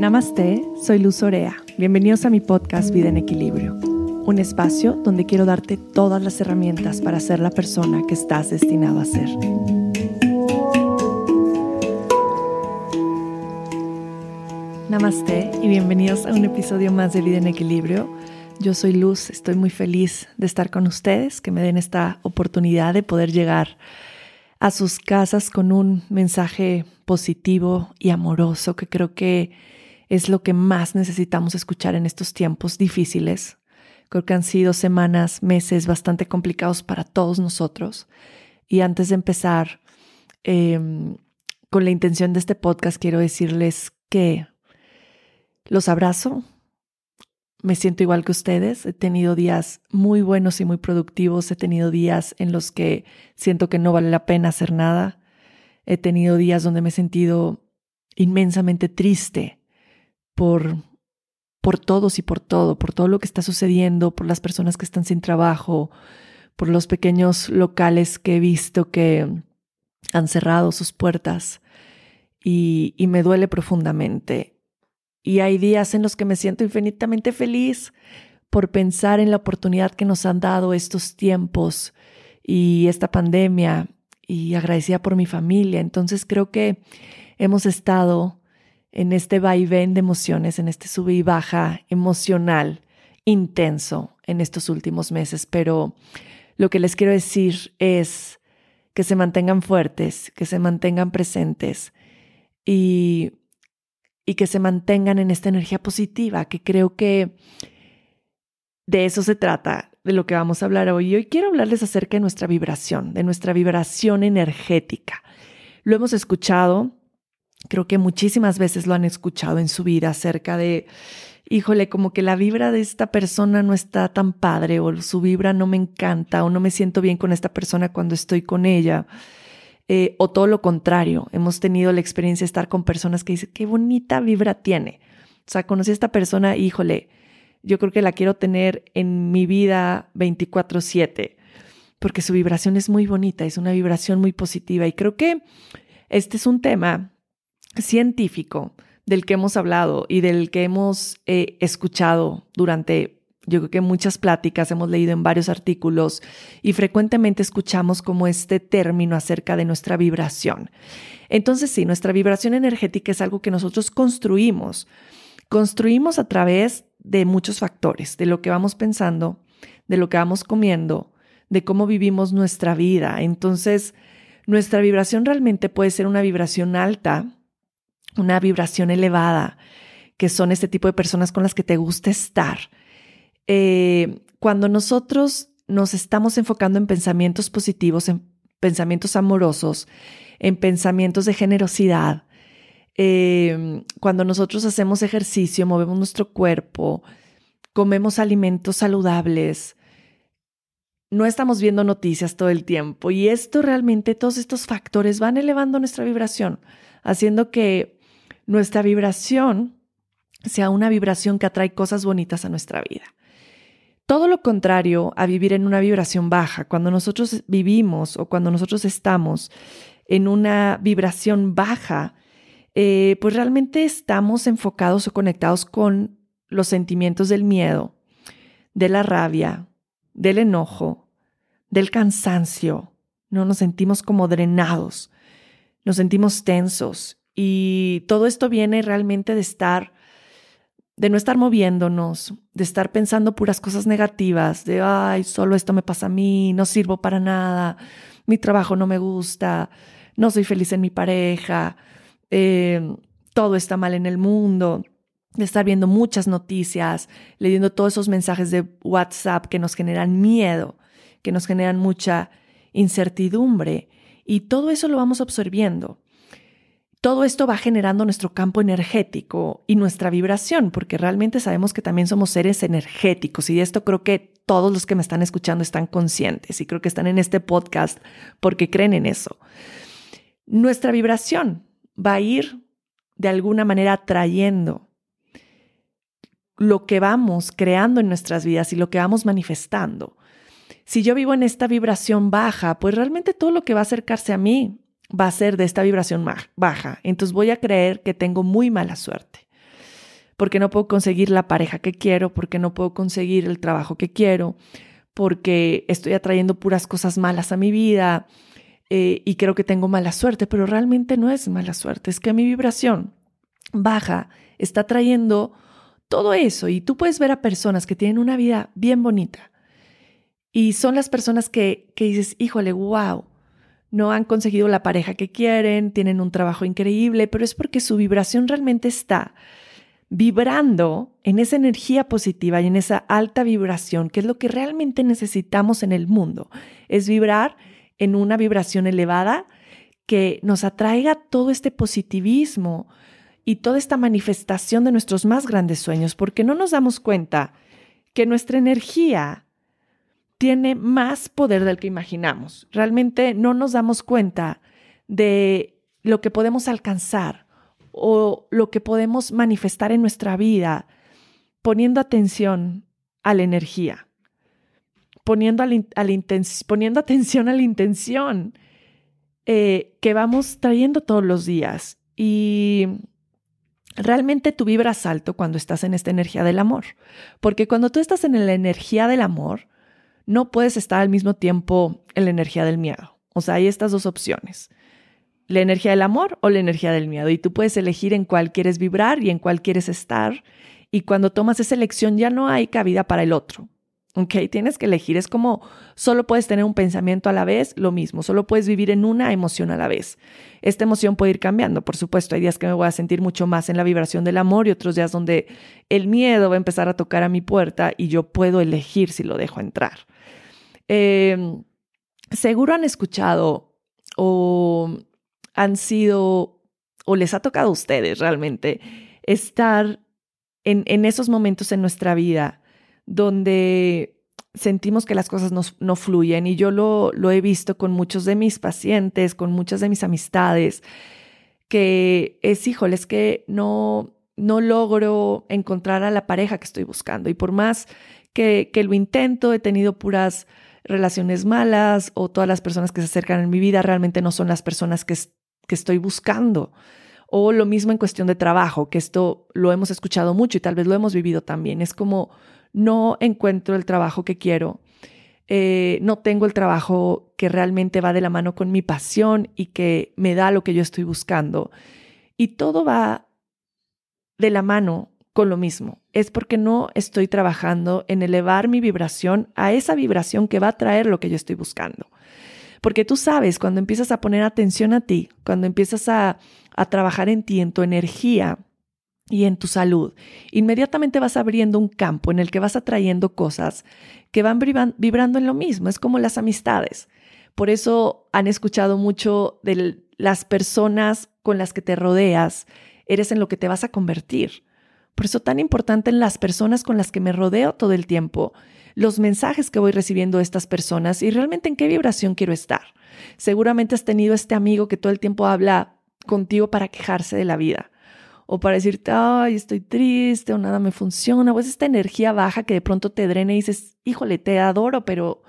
Namaste, soy Luz Orea. Bienvenidos a mi podcast Vida en Equilibrio, un espacio donde quiero darte todas las herramientas para ser la persona que estás destinado a ser. Namaste y bienvenidos a un episodio más de Vida en Equilibrio. Yo soy Luz, estoy muy feliz de estar con ustedes, que me den esta oportunidad de poder llegar a sus casas con un mensaje positivo y amoroso que creo que es lo que más necesitamos escuchar en estos tiempos difíciles. Creo que han sido semanas, meses bastante complicados para todos nosotros. Y antes de empezar, em, con la intención de este podcast, quiero decirles que los abrazo. Me siento igual que ustedes. He tenido días muy buenos y muy productivos. He tenido días en los que siento que no vale la pena hacer nada. He tenido días donde me he sentido inmensamente triste por, por todos y por todo, por todo lo que está sucediendo, por las personas que están sin trabajo, por los pequeños locales que he visto que han cerrado sus puertas y, y me duele profundamente. Y hay días en los que me siento infinitamente feliz por pensar en la oportunidad que nos han dado estos tiempos y esta pandemia y agradecida por mi familia. Entonces creo que hemos estado en este vaivén de emociones, en este sube y baja emocional intenso en estos últimos meses, pero lo que les quiero decir es que se mantengan fuertes, que se mantengan presentes y y que se mantengan en esta energía positiva, que creo que de eso se trata, de lo que vamos a hablar hoy. Hoy quiero hablarles acerca de nuestra vibración, de nuestra vibración energética. Lo hemos escuchado, creo que muchísimas veces lo han escuchado en su vida acerca de, híjole, como que la vibra de esta persona no está tan padre o su vibra no me encanta o no me siento bien con esta persona cuando estoy con ella. Eh, o todo lo contrario, hemos tenido la experiencia de estar con personas que dicen, qué bonita vibra tiene. O sea, conocí a esta persona, híjole, yo creo que la quiero tener en mi vida 24/7, porque su vibración es muy bonita, es una vibración muy positiva. Y creo que este es un tema científico del que hemos hablado y del que hemos eh, escuchado durante yo creo que muchas pláticas hemos leído en varios artículos y frecuentemente escuchamos como este término acerca de nuestra vibración. Entonces sí, nuestra vibración energética es algo que nosotros construimos. Construimos a través de muchos factores, de lo que vamos pensando, de lo que vamos comiendo, de cómo vivimos nuestra vida. Entonces, nuestra vibración realmente puede ser una vibración alta, una vibración elevada, que son este tipo de personas con las que te gusta estar. Eh, cuando nosotros nos estamos enfocando en pensamientos positivos, en pensamientos amorosos, en pensamientos de generosidad, eh, cuando nosotros hacemos ejercicio, movemos nuestro cuerpo, comemos alimentos saludables, no estamos viendo noticias todo el tiempo y esto realmente, todos estos factores van elevando nuestra vibración, haciendo que nuestra vibración sea una vibración que atrae cosas bonitas a nuestra vida. Todo lo contrario a vivir en una vibración baja, cuando nosotros vivimos o cuando nosotros estamos en una vibración baja, eh, pues realmente estamos enfocados o conectados con los sentimientos del miedo, de la rabia, del enojo, del cansancio. No nos sentimos como drenados, nos sentimos tensos y todo esto viene realmente de estar de no estar moviéndonos, de estar pensando puras cosas negativas, de, ay, solo esto me pasa a mí, no sirvo para nada, mi trabajo no me gusta, no soy feliz en mi pareja, em, todo está mal en el mundo, de estar viendo muchas noticias, leyendo todos esos mensajes de WhatsApp que nos generan miedo, que nos generan mucha incertidumbre. Y todo eso lo vamos absorbiendo todo esto va generando nuestro campo energético y nuestra vibración, porque realmente sabemos que también somos seres energéticos y de esto creo que todos los que me están escuchando están conscientes y creo que están en este podcast porque creen en eso. Nuestra vibración va a ir de alguna manera atrayendo lo que vamos creando en nuestras vidas y lo que vamos manifestando. Si yo vivo en esta vibración baja, pues realmente todo lo que va a acercarse a mí va a ser de esta vibración baja. Entonces voy a creer que tengo muy mala suerte. porque no puedo conseguir la pareja que quiero, porque no puedo conseguir el trabajo que quiero, porque estoy atrayendo puras cosas malas a mi vida eh, y creo que tengo mala suerte, pero realmente no es mala suerte, es que mi vibración baja está trayendo todo eso y tú puedes ver a personas que tienen una vida bien bonita y son las personas que, que dices, híjole, wow, no han conseguido la pareja que quieren, tienen un trabajo increíble, pero es porque su vibración realmente está vibrando en esa energía positiva y en esa alta vibración, que es lo que realmente necesitamos en el mundo, es vibrar en una vibración elevada que nos atraiga todo este positivismo y toda esta manifestación de nuestros más grandes sueños, porque no nos damos cuenta que nuestra energía tiene más poder del que imaginamos. Realmente no nos damos cuenta de lo que podemos alcanzar o lo que podemos manifestar en nuestra vida poniendo atención a la energía, poniendo, poniendo atención a la intención eh, que vamos trayendo todos los días. Y realmente tú vibras alto cuando estás en esta energía del amor, porque cuando tú estás en la energía del amor, no puedes estar al mismo tiempo en la energía del miedo. O sea, hay estas dos opciones la energía del amor o la energía del miedo. Y tú puedes elegir en cuál quieres vibrar y en cuál quieres estar. Y cuando tomas esa elección ya no hay cabida para el otro. ¿Ok? Tienes que elegir. Es como solo puedes tener un pensamiento a la vez, lo mismo. Solo puedes vivir en una emoción a la vez. Esta emoción puede ir cambiando, por supuesto. Hay días que me voy a sentir mucho más en la vibración del amor y otros días donde el miedo va a empezar a tocar a mi puerta y yo puedo elegir si lo dejo entrar. Em, seguro han escuchado o han sido o les ha tocado a ustedes realmente estar en, en esos momentos en nuestra vida donde sentimos que las cosas no, no fluyen y yo lo, lo, he visto con muchos de mis pacientes, con muchas de mis amistades, que es, híjole, es que no, no logro encontrar a la pareja que estoy buscando. Y por más que, que lo intento, he tenido puras relaciones malas o todas las personas que se acercan en mi vida realmente no son las personas que, que estoy buscando. O lo mismo en cuestión de trabajo, que esto lo hemos escuchado mucho y tal vez lo hemos vivido también. Es como no encuentro el trabajo que quiero, eh, no tengo el trabajo que realmente va de la mano con mi pasión y que me da lo que yo estoy buscando. Y todo va de la mano lo mismo. Es porque no estoy trabajando en elevar mi vibración a esa vibración que va a traer lo que yo estoy buscando. Porque tú sabes, cuando empiezas a poner atención a ti, cuando empiezas a, trabajar en ti, en tu energía y en tu salud, inmediatamente vas abriendo un campo en el que vas atrayendo cosas que van vibrando en lo mismo. Es como las amistades. Por eso han escuchado mucho de las personas con las que te rodeas, eres en lo que te vas a convertir. Por eso tan importante en las personas con las que me rodeo todo el tiempo los mensajes que voy recibiendo de estas personas y realmente en qué vibración quiero estar. Seguramente has tenido este amigo que todo el tiempo habla contigo para quejarse de la vida o para decirte, ay, estoy triste o nada me funciona, o es esta energía baja que de pronto te drena y dices, híjole, te adoro, pero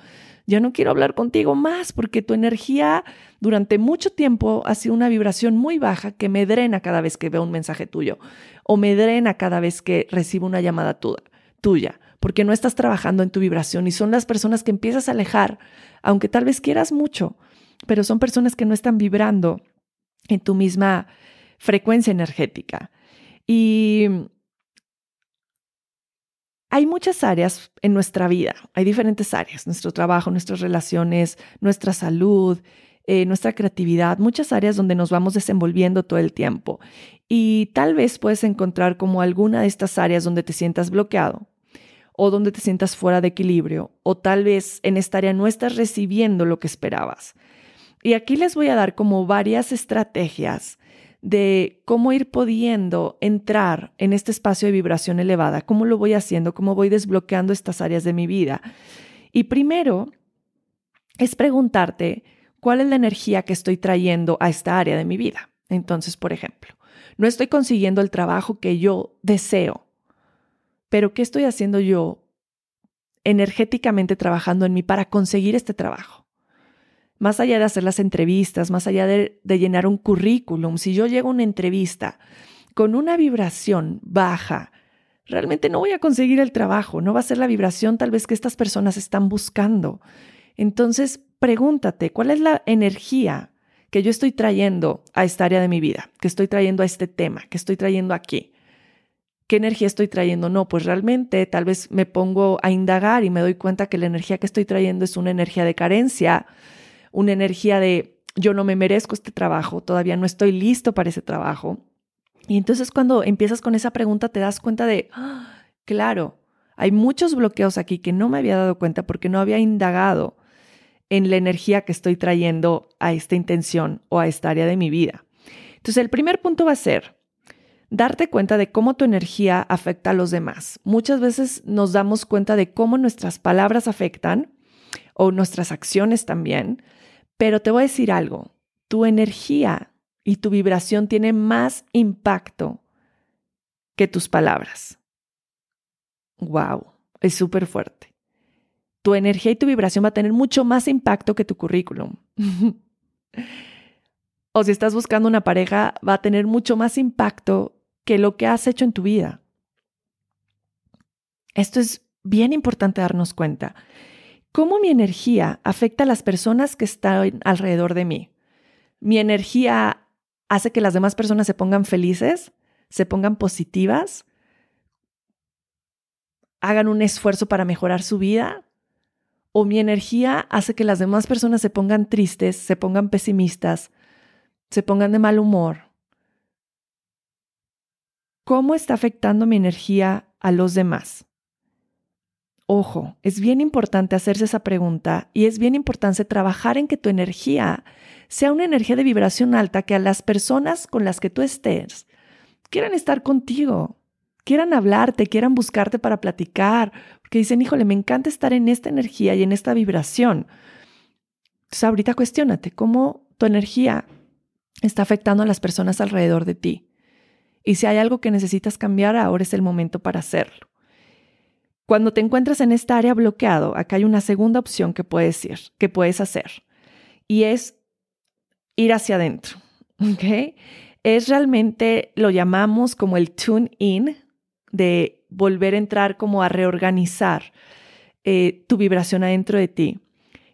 ya no quiero hablar contigo más porque tu energía durante mucho tiempo ha sido una vibración muy baja que me drena cada vez que veo un mensaje tuyo o me drena cada vez que recibo una llamada tuya porque no estás trabajando en tu vibración y son las personas que empiezas a alejar, aunque tal vez quieras mucho, pero son personas que no están vibrando en tu misma frecuencia energética. Y hay muchas áreas en nuestra vida, hay diferentes áreas, nuestro trabajo, nuestras relaciones, nuestra salud, eh, nuestra creatividad, muchas áreas donde nos vamos desenvolviendo todo el tiempo. Y tal vez puedes encontrar como alguna de estas áreas donde te sientas bloqueado o donde te sientas fuera de equilibrio, o tal vez en esta área no estás recibiendo lo que esperabas. Y aquí les voy a dar como varias estrategias de cómo ir pudiendo entrar en este espacio de vibración elevada, cómo lo voy haciendo, cómo voy desbloqueando estas áreas de mi vida. Y primero es preguntarte cuál es la energía que estoy trayendo a esta área de mi vida. Entonces, por ejemplo, no estoy consiguiendo el trabajo que yo deseo, pero ¿qué estoy haciendo yo energéticamente trabajando en mí para conseguir este trabajo? Más allá de hacer las entrevistas, más allá de, llenar un currículum, si yo llego a una entrevista con una vibración baja, realmente no voy a conseguir el trabajo, no va a ser la vibración tal vez que estas personas están buscando. Entonces, pregúntate, ¿cuál es la energía que yo estoy trayendo a esta área de mi vida, que estoy trayendo a este tema, que estoy trayendo aquí? ¿Qué energía estoy trayendo? No, pues realmente tal vez me pongo a indagar y me doy cuenta que la energía que estoy trayendo es una energía de carencia, una energía de yo no me merezco este trabajo, todavía no estoy listo para ese trabajo. Y entonces cuando empiezas con esa pregunta te das cuenta de, ¡ah! claro, hay muchos bloqueos aquí que no me había dado cuenta porque no había indagado en la energía que estoy trayendo a esta intención o a esta área de mi vida. Entonces el primer punto va a ser, darte cuenta de cómo tu energía afecta a los demás. Muchas veces nos damos cuenta de cómo nuestras palabras afectan o nuestras acciones también, pero te voy a decir algo, tu energía y tu vibración tiene más impacto que tus palabras. Wow, es súper fuerte. Tu energía y tu vibración va a tener mucho más impacto que tu currículum. o si estás buscando una pareja, va a tener mucho más impacto que lo que has hecho en tu vida. Esto es bien importante darnos cuenta. ¿Cómo mi energía afecta a las personas que están alrededor de mí? ¿Mi energía hace que las demás personas se pongan felices, se pongan positivas, hagan un esfuerzo para mejorar su vida? ¿O mi energía hace que las demás personas se pongan tristes, se pongan pesimistas, se pongan de mal humor, ¿Cómo está afectando mi energía a los demás? Ojo, es bien importante hacerse esa pregunta y es bien importante trabajar en que tu energía sea una energía de vibración alta que a las personas con las que tú estés quieran estar contigo, quieran hablarte, quieran buscarte para platicar, porque dicen, híjole, me encanta estar en esta energía y en esta vibración. Entonces ahorita cuestionate cómo tu energía está afectando a las personas alrededor de ti. Y si hay algo que necesitas cambiar, ahora es el momento para hacerlo. Cuando te encuentras en esta área bloqueado, acá hay una segunda opción que puedes ir, que puedes hacer, y es ir hacia adentro. Es realmente, lo llamamos como el tune in, de volver a entrar como a reorganizar eh, tu vibración adentro de ti.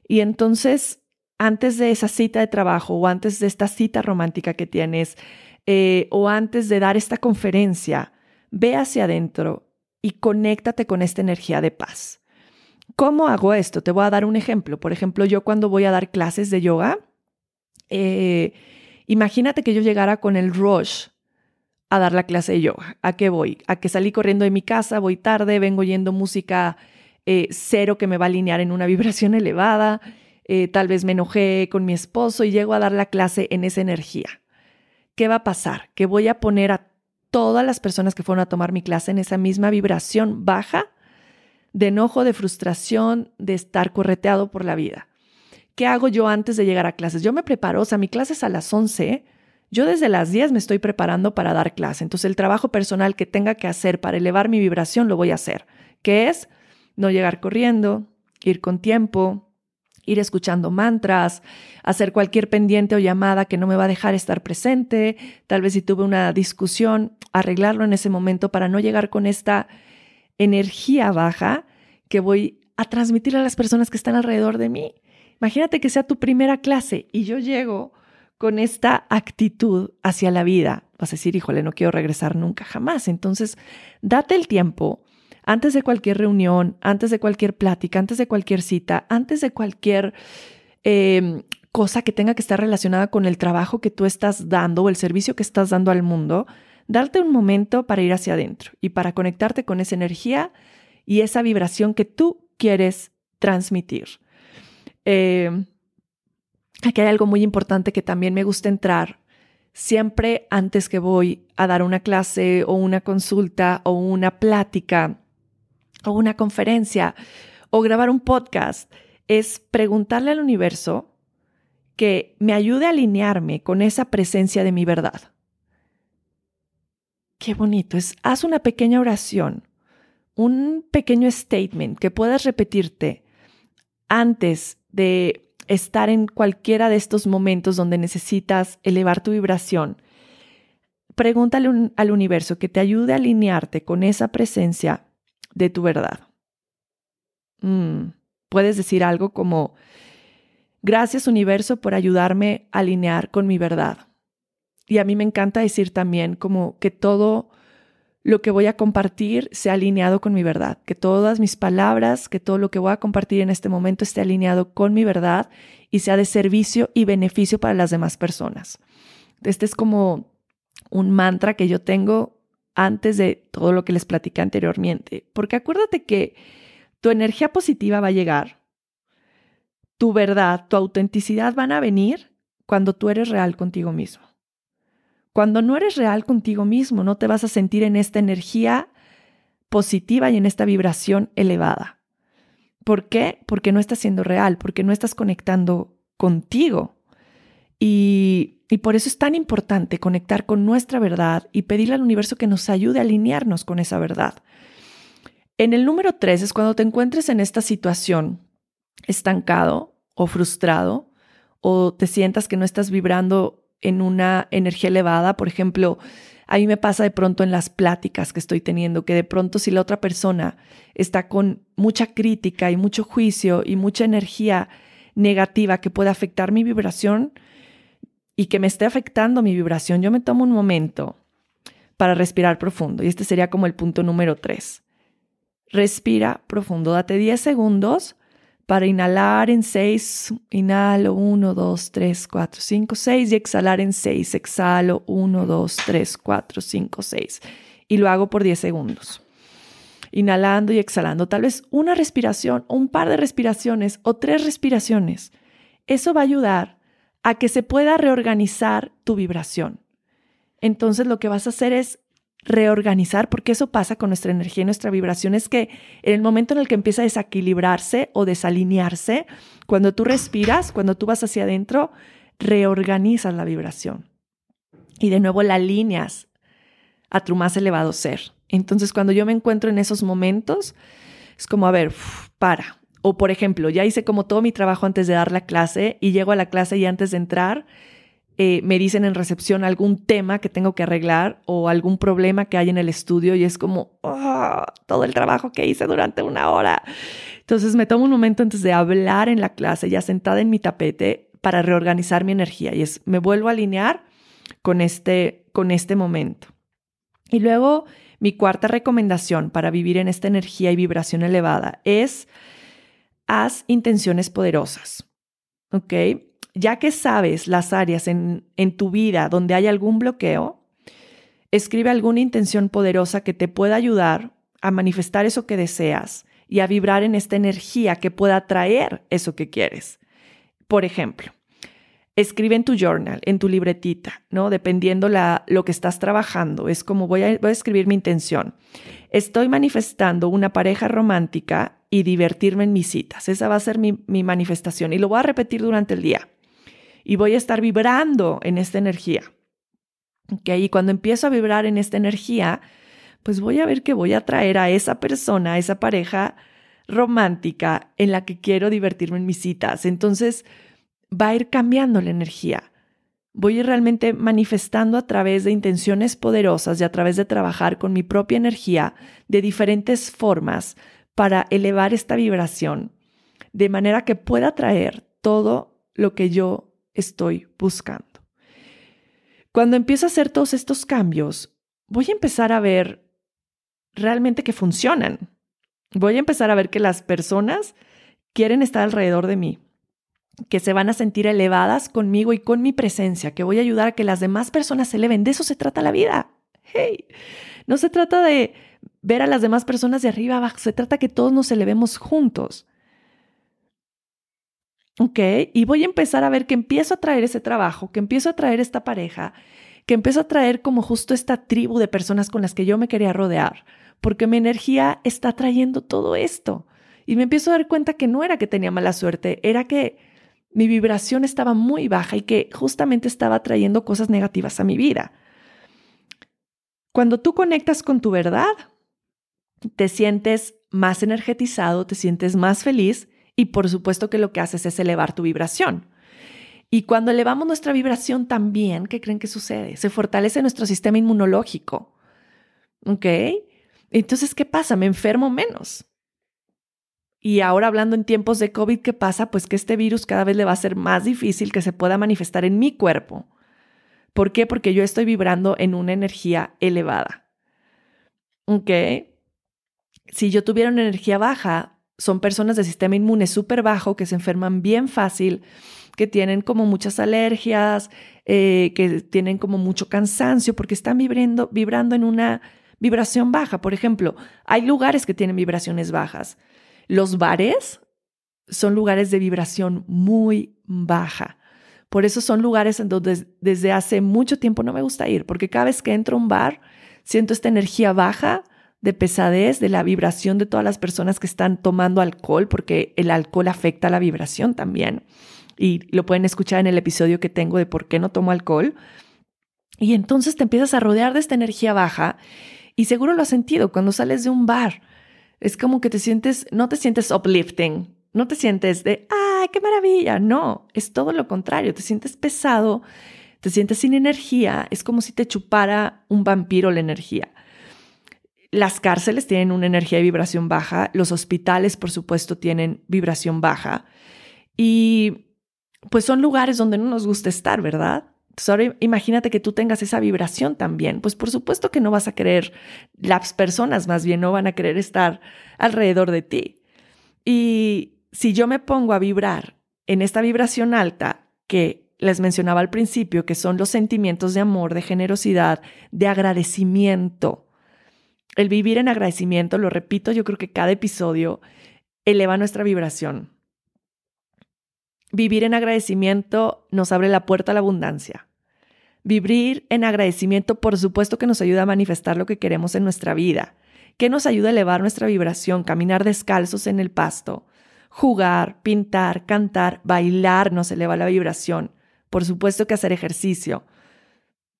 Y entonces, antes de esa cita de trabajo o antes de esta cita romántica que tienes, eh, o antes de dar esta conferencia, ve hacia adentro y conéctate con esta energía de paz. ¿Cómo hago esto? Te voy a dar un ejemplo. Por ejemplo, yo cuando voy a dar clases de yoga, eh, imagínate que yo llegara con el rush a dar la clase de yoga. ¿A qué voy? A que salí corriendo de mi casa, voy tarde, vengo oyendo música eh, cero que me va a alinear en una vibración elevada, tal vez me enojé con mi esposo y llego a dar la clase en esa energía. ¿qué va a pasar? Que voy a poner a todas las personas que fueron a tomar mi clase en esa misma vibración baja de enojo, de frustración, de estar correteado por la vida. ¿Qué hago yo antes de llegar a clases? Yo me preparo, o sea, mi clase es a las 11, yo desde las 10 me estoy preparando para dar clase. Entonces, el trabajo personal que tenga que hacer para elevar mi vibración lo voy a hacer, que es no llegar corriendo, ir con tiempo, ir escuchando mantras, hacer cualquier pendiente o llamada que no me va a dejar estar presente, tal vez si tuve una discusión, arreglarlo en ese momento para no llegar con esta energía baja que voy a transmitir a las personas que están alrededor de mí. Imagínate que sea tu primera clase y yo llego con esta actitud hacia la vida. Vas a decir, híjole, no quiero regresar nunca, jamás. Entonces, date el tiempo antes de cualquier reunión, antes de cualquier plática, antes de cualquier cita, antes de cualquier em, cosa que tenga que estar relacionada con el trabajo que tú estás dando o el servicio que estás dando al mundo, darte un momento para ir hacia adentro y para conectarte con esa energía y esa vibración que tú quieres transmitir. Em, aquí hay algo muy importante que también me gusta entrar. Siempre antes que voy a dar una clase o una consulta o una plática, o una conferencia o grabar un podcast es preguntarle al universo que me ayude a alinearme con esa presencia de mi verdad. Qué bonito es. Haz una pequeña oración, un pequeño statement que puedas repetirte antes de estar en cualquiera de estos momentos donde necesitas elevar tu vibración pregúntale al universo que te ayude a alinearte con esa presencia de tu verdad. Mm, puedes decir algo como, gracias universo por ayudarme a alinear con mi verdad. Y a mí me encanta decir también como que todo lo que voy a compartir sea alineado con mi verdad, que todas mis palabras, que todo lo que voy a compartir en este momento esté alineado con mi verdad y sea de servicio y beneficio para las demás personas. Este es como un mantra que yo tengo antes de todo lo que les platicé anteriormente, porque acuérdate que tu energía positiva va a llegar, tu verdad, tu autenticidad van a venir cuando tú eres real contigo mismo. Cuando no eres real contigo mismo, no te vas a sentir en esta energía positiva y en esta vibración elevada. ¿Por qué? Porque no estás siendo real, porque no estás conectando contigo. Y, y, por eso es tan importante conectar con nuestra verdad y pedirle al universo que nos ayude a alinearnos con esa verdad. En el número tres es cuando te encuentres en esta situación estancado o frustrado o te sientas que no estás vibrando en una energía elevada. Por ejemplo, a mí me pasa de pronto en las pláticas que estoy teniendo, que de pronto si la otra persona está con mucha crítica y mucho juicio y mucha energía negativa que puede afectar mi vibración y que me esté afectando mi vibración, yo me tomo un momento para respirar profundo. Y este sería como el punto número tres. Respira profundo, date 10 segundos para inhalar en 6, inhalo 1, 2, 3, 4, 5, 6 y exhalar en 6, exhalo 1, 2, 3, 4, 5, 6. Y lo hago por 10 segundos. Inhalando y exhalando, tal vez una respiración un par de respiraciones o tres respiraciones. Eso va a ayudar a que se pueda reorganizar tu vibración. Entonces lo que vas a hacer es reorganizar, porque eso pasa con nuestra energía y nuestra vibración, es que en el momento en el que empieza a desequilibrarse o desalinearse, cuando tú respiras, cuando tú vas hacia adentro, reorganizas la vibración. Y de nuevo la alineas a tu más elevado ser. Entonces, cuando yo me encuentro en esos momentos, es como, a ver, para. O por ejemplo, ya hice como todo mi trabajo antes de dar la clase y llego a la clase y antes de entrar, eh, me dicen en recepción algún tema que tengo que arreglar o algún problema que hay en el estudio y es como oh, todo el trabajo que hice durante una hora. Entonces me tomo un momento antes de hablar en la clase, ya sentada en mi tapete, para reorganizar mi energía y es me vuelvo a alinear con este, con este momento. Y luego mi cuarta recomendación para vivir en esta energía y vibración elevada es haz intenciones poderosas. ¿Ok? Ya que sabes las áreas en, tu vida donde hay algún bloqueo, escribe alguna intención poderosa que te pueda ayudar a manifestar eso que deseas y a vibrar en esta energía que pueda traer eso que quieres. Por ejemplo, escribe en tu journal, en tu libretita, ¿no? Dependiendo la, lo que estás trabajando. Es como voy a, voy a escribir mi intención. Estoy manifestando una pareja romántica y divertirme en mis citas. Esa va a ser mi, mi manifestación y lo voy a repetir durante el día y voy a estar vibrando en esta energía. ¿Okay? Y cuando empiezo a vibrar en esta energía, pues voy a ver que voy a traer a esa persona, a esa pareja romántica en la que quiero divertirme en mis citas. Entonces va a ir cambiando la energía. Voy a ir realmente manifestando a través de intenciones poderosas y a través de trabajar con mi propia energía de diferentes formas para elevar esta vibración, de manera que pueda traer todo lo que yo estoy buscando. Cuando empiezo a hacer todos estos cambios, voy a empezar a ver realmente que funcionan. Voy a empezar a ver que las personas quieren estar alrededor de mí, que se van a sentir elevadas conmigo y con mi presencia, que voy a ayudar a que las demás personas se eleven. De eso se trata la vida. Hey, no se trata de ver a las demás personas de arriba abajo, se trata que todos nos elevemos juntos. ¿Ok? Y voy a empezar a ver que empiezo a traer ese trabajo, que empiezo a traer esta pareja, que empiezo a traer como justo esta tribu de personas con las que yo me quería rodear, porque mi energía está trayendo todo esto. Y me empiezo a dar cuenta que no era que tenía mala suerte, era que mi vibración estaba muy baja y que justamente estaba trayendo cosas negativas a mi vida. Cuando tú conectas con tu verdad, te sientes más energetizado, te sientes más feliz y por supuesto que lo que haces es elevar tu vibración. Y cuando elevamos nuestra vibración también, ¿qué creen que sucede? Se fortalece nuestro sistema inmunológico. ¿Ok? Entonces, ¿qué pasa? Me enfermo menos. Y ahora hablando en tiempos de COVID, ¿qué pasa? Pues que este virus cada vez le va a ser más difícil que se pueda manifestar en mi cuerpo. ¿Por qué? Porque yo estoy vibrando en una energía elevada. ¿Ok? Si yo tuviera una energía baja, son personas de sistema inmune súper bajo que se enferman bien fácil, que tienen como muchas alergias, eh, que tienen como mucho cansancio porque están vibrando, vibrando en una vibración baja. Por ejemplo, hay lugares que tienen vibraciones bajas. Los bares son lugares de vibración muy baja. Por eso son lugares en donde desde hace mucho tiempo no me gusta ir, porque cada vez que entro a un bar siento esta energía baja de pesadez, de la vibración de todas las personas que están tomando alcohol, porque el alcohol afecta la vibración también. Y lo pueden escuchar en el episodio que tengo de por qué no tomo alcohol. Y entonces te empiezas a rodear de esta energía baja y seguro lo has sentido cuando sales de un bar. Es como que te sientes, no te sientes uplifting, no te sientes de, ¡ay, qué maravilla! No, es todo lo contrario, te sientes pesado, te sientes sin energía, es como si te chupara un vampiro la energía. Las cárceles tienen una energía de vibración baja, los hospitales, por supuesto, tienen vibración baja. Y pues son lugares donde no nos gusta estar, ¿verdad? ahora imagínate que tú tengas esa vibración también. Pues por supuesto que no vas a querer, las personas más bien no van a querer estar alrededor de ti. Y si yo me pongo a vibrar en esta vibración alta que les mencionaba al principio, que son los sentimientos de amor, de generosidad, de agradecimiento. El vivir en agradecimiento, lo repito, yo creo que cada episodio eleva nuestra vibración. Vivir en agradecimiento nos abre la puerta a la abundancia. Vivir en agradecimiento, por supuesto que nos ayuda a manifestar lo que queremos en nuestra vida, que nos ayuda a elevar nuestra vibración, caminar descalzos en el pasto, jugar, pintar, cantar, bailar nos eleva la vibración. Por supuesto que hacer ejercicio,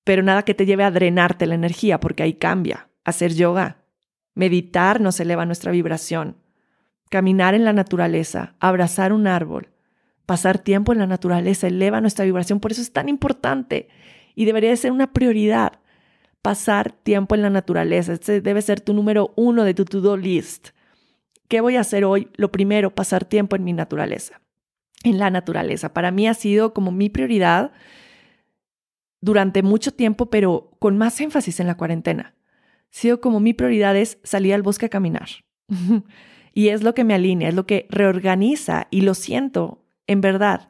pero nada que te lleve a drenarte la energía, porque ahí cambia. Hacer yoga, meditar nos eleva nuestra vibración. Caminar en la naturaleza, abrazar un árbol, pasar tiempo en la naturaleza eleva nuestra vibración, por eso es tan importante y debería de ser una prioridad pasar tiempo en la naturaleza. Este debe ser tu número uno de tu to-do list. ¿Qué voy a hacer hoy? Lo primero, pasar tiempo en mi naturaleza, en la naturaleza. Para mí ha sido como mi prioridad durante mucho tiempo, pero con más énfasis en la cuarentena. Sido como mi prioridad es salir al bosque a caminar. y es lo que me alinea, es lo que reorganiza y lo siento, en verdad,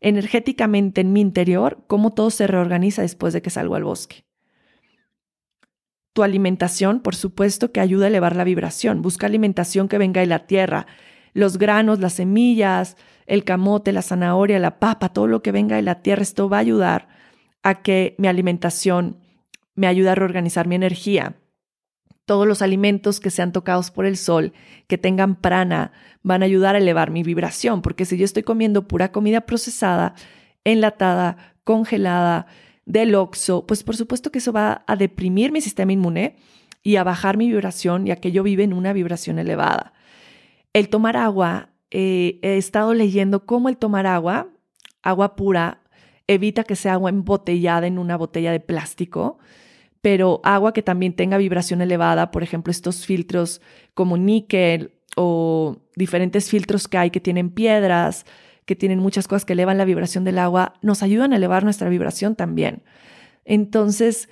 energéticamente en mi interior, cómo todo se reorganiza después de que salgo al bosque. Tu alimentación, por supuesto, que ayuda a elevar la vibración. Busca alimentación que venga de la tierra. Los granos, las semillas, el camote, la zanahoria, la papa, todo lo que venga de la tierra, esto va a ayudar a que mi alimentación me ayude a reorganizar mi energía todos los alimentos que sean tocados por el sol, que tengan prana, van a ayudar a elevar mi vibración, porque si yo estoy comiendo pura comida procesada, enlatada, congelada, del oxo, pues por supuesto que eso va a deprimir mi sistema inmune y a bajar mi vibración, ya que yo vivo en una vibración elevada. El tomar agua, eh, he estado leyendo cómo el tomar agua, agua pura, evita que sea agua embotellada en una botella de plástico, pero agua que también tenga vibración elevada, por ejemplo, estos filtros como níquel o diferentes filtros que hay que tienen piedras, que tienen muchas cosas que elevan la vibración del agua, nos ayudan a elevar nuestra vibración también. Entonces,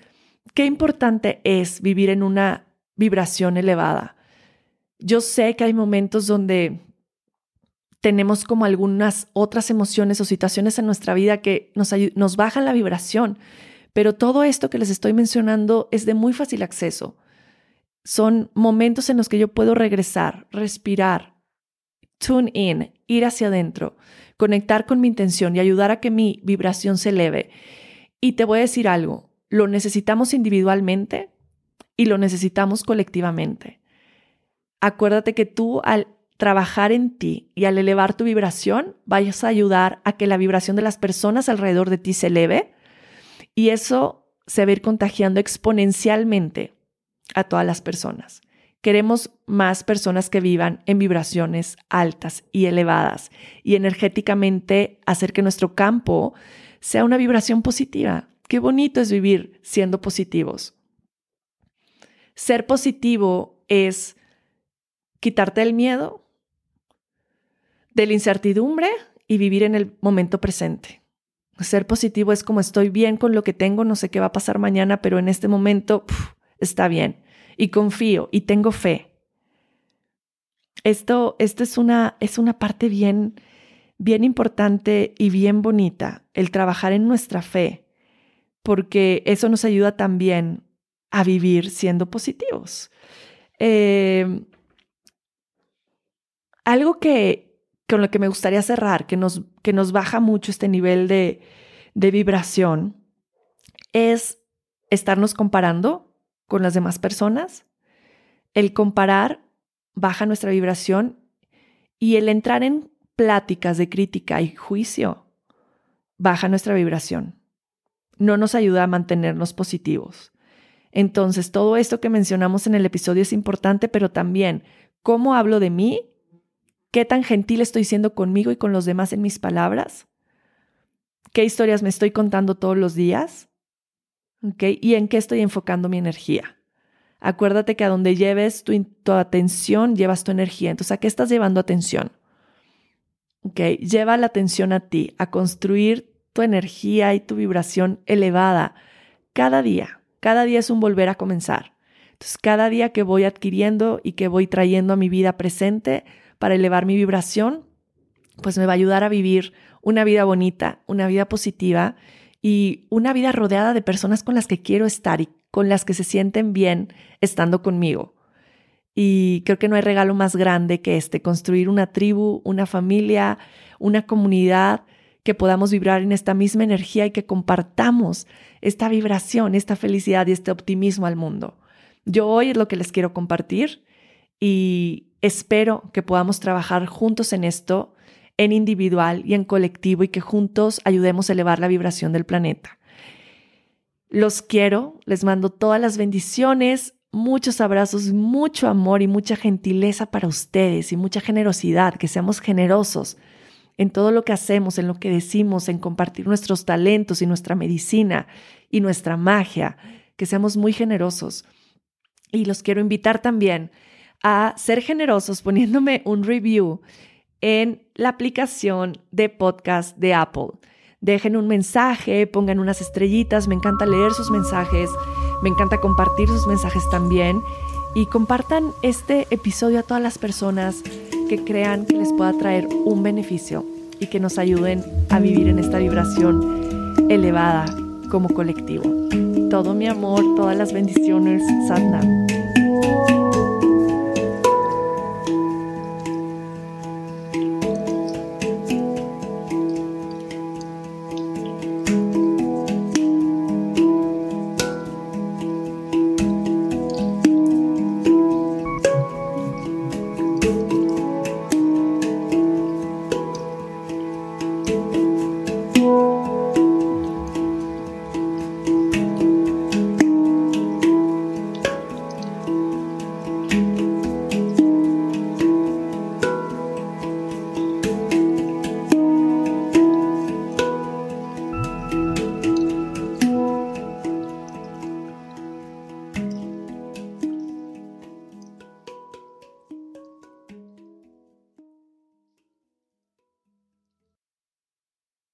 qué importante es vivir en una vibración elevada. Yo sé que hay momentos donde tenemos como algunas otras emociones o situaciones en nuestra vida que nos, nos bajan la vibración pero todo esto que les estoy mencionando es de muy fácil acceso. Son momentos en los que yo puedo regresar, respirar, tune in, ir hacia adentro, conectar con mi intención y ayudar a que mi vibración se eleve. Y te voy a decir algo, lo necesitamos individualmente y lo necesitamos colectivamente. Acuérdate que tú al trabajar en ti y al elevar tu vibración, vayas a ayudar a que la vibración de las personas alrededor de ti se eleve y eso se va a ir contagiando exponencialmente a todas las personas. Queremos más personas que vivan en vibraciones altas y elevadas y energéticamente hacer que nuestro campo sea una vibración positiva. Qué bonito es vivir siendo positivos. Ser positivo es quitarte el miedo, de la incertidumbre y vivir en el momento presente. Ser positivo es como estoy bien con lo que tengo, no sé qué va a pasar mañana, pero en este momento está bien y confío y tengo fe. Esto, esto es, una, es una parte bien, bien importante y bien bonita, el trabajar en nuestra fe, porque eso nos ayuda también a vivir siendo positivos. Em, algo que con lo que me gustaría cerrar, que nos, que nos baja mucho este nivel de, de vibración, es estarnos comparando con las demás personas. El comparar baja nuestra vibración y el entrar en pláticas de crítica y juicio baja nuestra vibración. No nos ayuda a mantenernos positivos. Entonces, todo esto que mencionamos en el episodio es importante, pero también cómo hablo de mí, qué tan gentil estoy siendo conmigo y con los demás en mis palabras, qué historias me estoy contando todos los días ¿Y en qué estoy enfocando mi energía? Acuérdate que a donde lleves tu, atención, llevas tu energía. Entonces, ¿a qué estás llevando atención? ¿Okay? Lleva la atención a ti, a construir tu energía y tu vibración elevada cada día. Cada día es un volver a comenzar. Entonces, cada día que voy adquiriendo y que voy trayendo a mi vida presente para elevar mi vibración, pues me va a ayudar a vivir una vida bonita, una vida positiva y una vida rodeada de personas con las que quiero estar y con las que se sienten bien estando conmigo. Y creo que no hay regalo más grande que este, construir una tribu, una familia, una comunidad que podamos vibrar en esta misma energía y que compartamos esta vibración, esta felicidad y este optimismo al mundo. Yo hoy es lo que les quiero compartir y espero que podamos trabajar juntos en esto en individual y en colectivo y que juntos ayudemos a elevar la vibración del planeta. Los quiero, les mando todas las bendiciones, muchos abrazos, mucho amor y mucha gentileza para ustedes y mucha generosidad, que seamos generosos en todo lo que hacemos, en lo que decimos, en compartir nuestros talentos y nuestra medicina y nuestra magia, que seamos muy generosos. Y los quiero invitar también a ser generosos poniéndome un review en la aplicación de podcast de Apple. Dejen un mensaje, pongan unas estrellitas, me encanta leer sus mensajes, me encanta compartir sus mensajes también y compartan este episodio a todas las personas que crean que les pueda traer un beneficio y que nos ayuden a vivir en esta vibración elevada como colectivo. Todo mi amor, todas las bendiciones, Satnam.